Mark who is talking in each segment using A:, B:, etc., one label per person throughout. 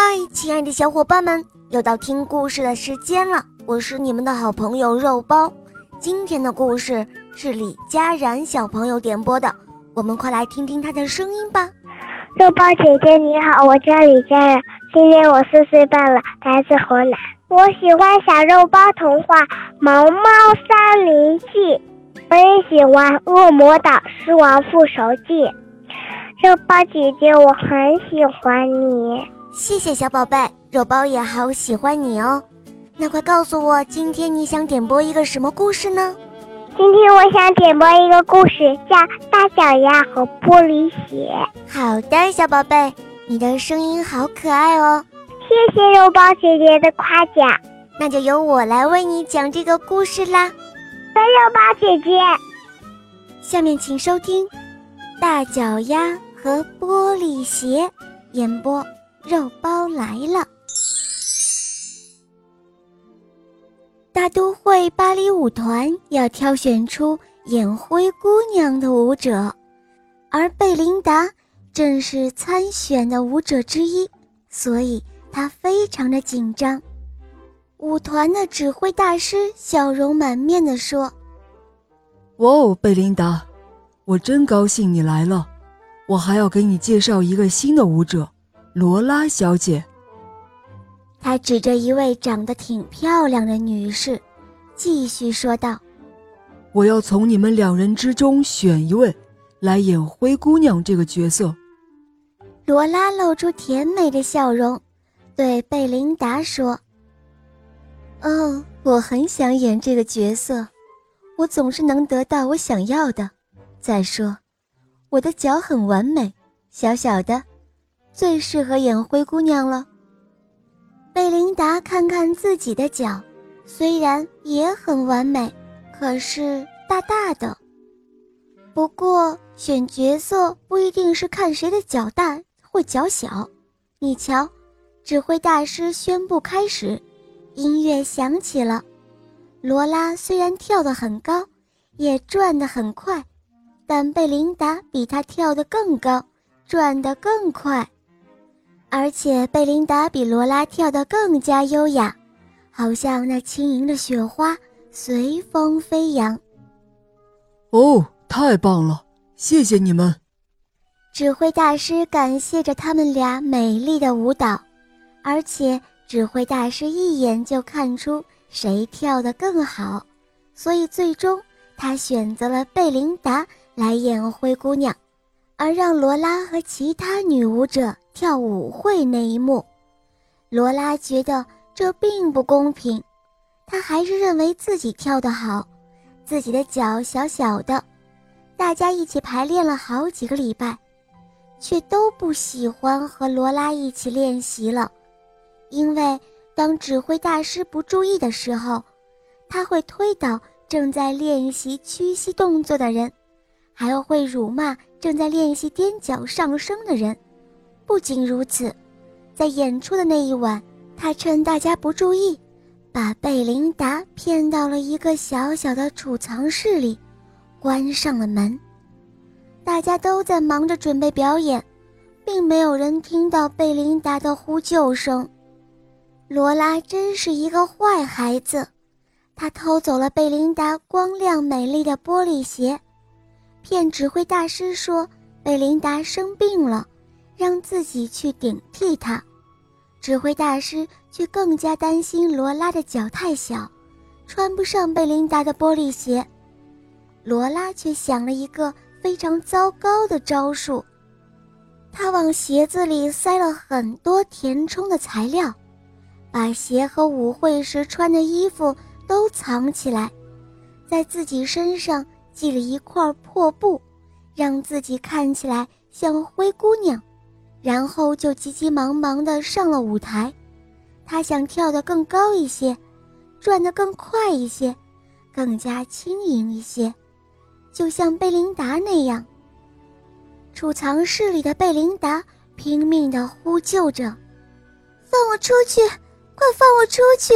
A: 嗨，亲爱的小伙伴们，又到听故事的时间了。我是你们的好朋友肉包。今天的故事是李佳然小朋友点播的，我们快来听听他的声音吧。
B: 肉包姐姐你好，我叫李佳然，今年我四岁半了，来自河南。我喜欢小肉包童话《毛毛森林记》，我也喜欢《恶魔岛狮王复仇记》。肉包姐姐，我很喜欢你。
A: 谢谢小宝贝，肉包也好喜欢你哦。那快告诉我，今天你想点播一个什么故事呢？
B: 今天我想点播一个故事，叫《大脚丫和玻璃鞋》。
A: 好的，小宝贝，你的声音好可爱哦。
B: 谢谢肉包姐姐的夸奖，
A: 那就由我来为你讲这个故事啦。
B: 肉包姐姐，
A: 下面请收听《大脚丫和玻璃鞋》演播，肉包来了。大都会芭蕾舞团要挑选出演灰姑娘的舞者，而贝琳达正是参选的舞者之一，所以。她非常的紧张，舞团的指挥大师笑容满面地说：“
C: 哇哦，贝琳达，我真高兴你来了！我还要给你介绍一个新的舞者，罗拉小姐。”
A: 他指着一位长得挺漂亮的女士，继续说道：“
C: 我要从你们两人之中选一位，来演灰姑娘这个角色。”
A: 罗拉露出甜美的笑容。对贝琳达说：“哦，我很想演这个角色，我总是能得到我想要的。再说，我的脚很完美，小小的，最适合演灰姑娘了。”贝琳达看看自己的脚，虽然也很完美，可是大大的。不过选角色不一定是看谁的脚大或脚小，你瞧。指挥大师宣布开始，音乐响起了。罗拉虽然跳得很高，也转得很快，但贝琳达比她跳得更高，转得更快，而且贝琳达比罗拉跳得更加优雅，好像那轻盈的雪花随风飞扬。
C: 哦，太棒了！谢谢你们。
A: 指挥大师感谢着他们俩美丽的舞蹈。而且指挥大师一眼就看出谁跳得更好，所以最终他选择了贝琳达来演灰姑娘，而让罗拉和其他女舞者跳舞会那一幕，罗拉觉得这并不公平，她还是认为自己跳得好，自己的脚小小的，大家一起排练了好几个礼拜，却都不喜欢和罗拉一起练习了。因为当指挥大师不注意的时候，他会推倒正在练习屈膝动作的人，还会辱骂正在练习踮脚上升的人。不仅如此，在演出的那一晚，他趁大家不注意，把贝琳达骗到了一个小小的储藏室里，关上了门。大家都在忙着准备表演，并没有人听到贝琳达的呼救声。罗拉真是一个坏孩子，他偷走了贝琳达光亮美丽的玻璃鞋，骗指挥大师说贝琳达生病了，让自己去顶替她。指挥大师却更加担心罗拉的脚太小，穿不上贝琳达的玻璃鞋。罗拉却想了一个非常糟糕的招数，他往鞋子里塞了很多填充的材料。把鞋和舞会时穿的衣服都藏起来，在自己身上系了一块破布，让自己看起来像灰姑娘，然后就急急忙忙地上了舞台。他想跳得更高一些，转得更快一些，更加轻盈一些，就像贝琳达那样。储藏室里的贝琳达拼命地呼救着：“放我出去！”快放我出去！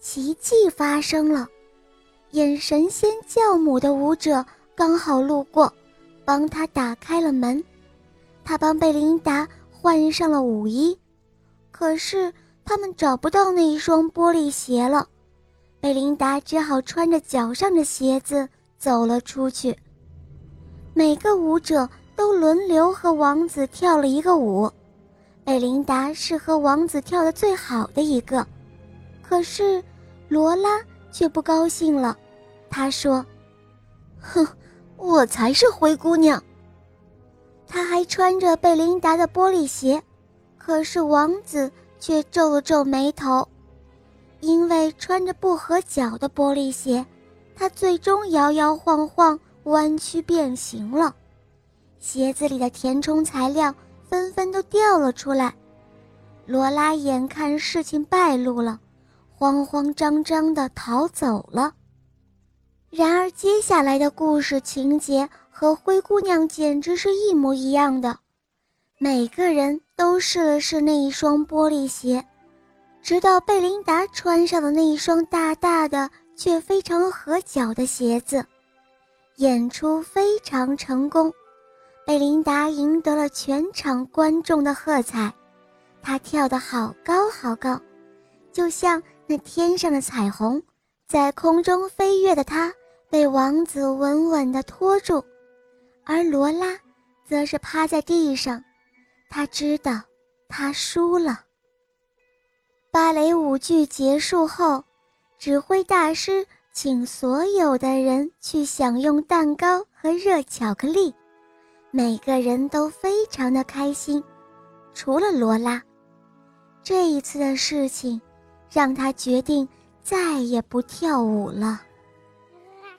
A: 奇迹发生了，演神仙教母的舞者刚好路过，帮他打开了门。他帮贝琳达换上了舞衣，可是他们找不到那一双玻璃鞋了。贝琳达只好穿着脚上的鞋子走了出去。每个舞者都轮流和王子跳了一个舞，贝琳达是和王子跳的最好的一个。可是罗拉却不高兴了，她说：“哼，我才是灰姑娘。”她还穿着贝琳达的玻璃鞋，可是王子却皱了皱眉头。因为穿着不合脚的玻璃鞋，他最终摇摇晃晃、弯曲变形了，鞋子里的填充材料纷纷都掉了出来。罗拉眼看事情败露了，慌慌张张地逃走了。然而，接下来的故事情节和灰姑娘简直是一模一样的，每个人都试了试那一双玻璃鞋。直到贝琳达穿上了那一双大大的却非常合脚的鞋子，演出非常成功，贝琳达赢得了全场观众的喝彩。她跳得好高好高，就像那天上的彩虹，在空中飞跃的她被王子稳稳地拖住，而罗拉则是趴在地上，她知道他输了。芭蕾舞剧结束后，指挥大师请所有的人去享用蛋糕和热巧克力，每个人都非常的开心，除了罗拉。这一次的事情，让他决定再也不跳舞了。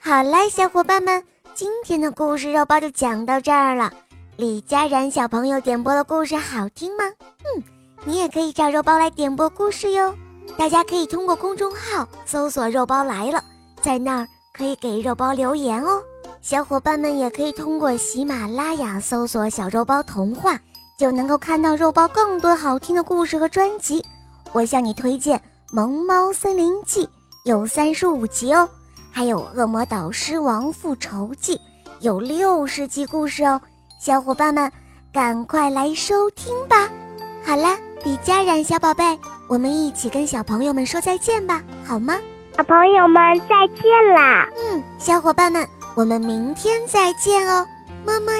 A: 好了，小伙伴们，今天的故事肉包就讲到这儿了。李佳然小朋友点播的故事好听吗？嗯。你也可以找肉包来点播故事哟，大家可以通过公众号搜索“肉包来了”，在那儿可以给肉包留言哦。小伙伴们也可以通过喜马拉雅搜索“小肉包童话”，就能够看到肉包更多好听的故事和专辑。我向你推荐《萌猫森林记》，有三十五集哦，还有《恶魔岛狮王复仇记》，有六十集故事哦。小伙伴们，赶快来收听吧！好啦。李佳冉小宝贝，我们一起跟小朋友们说再见吧，好吗？
B: 小朋友们再见啦！
A: 嗯，小伙伴们，我们明天再见哦，么么。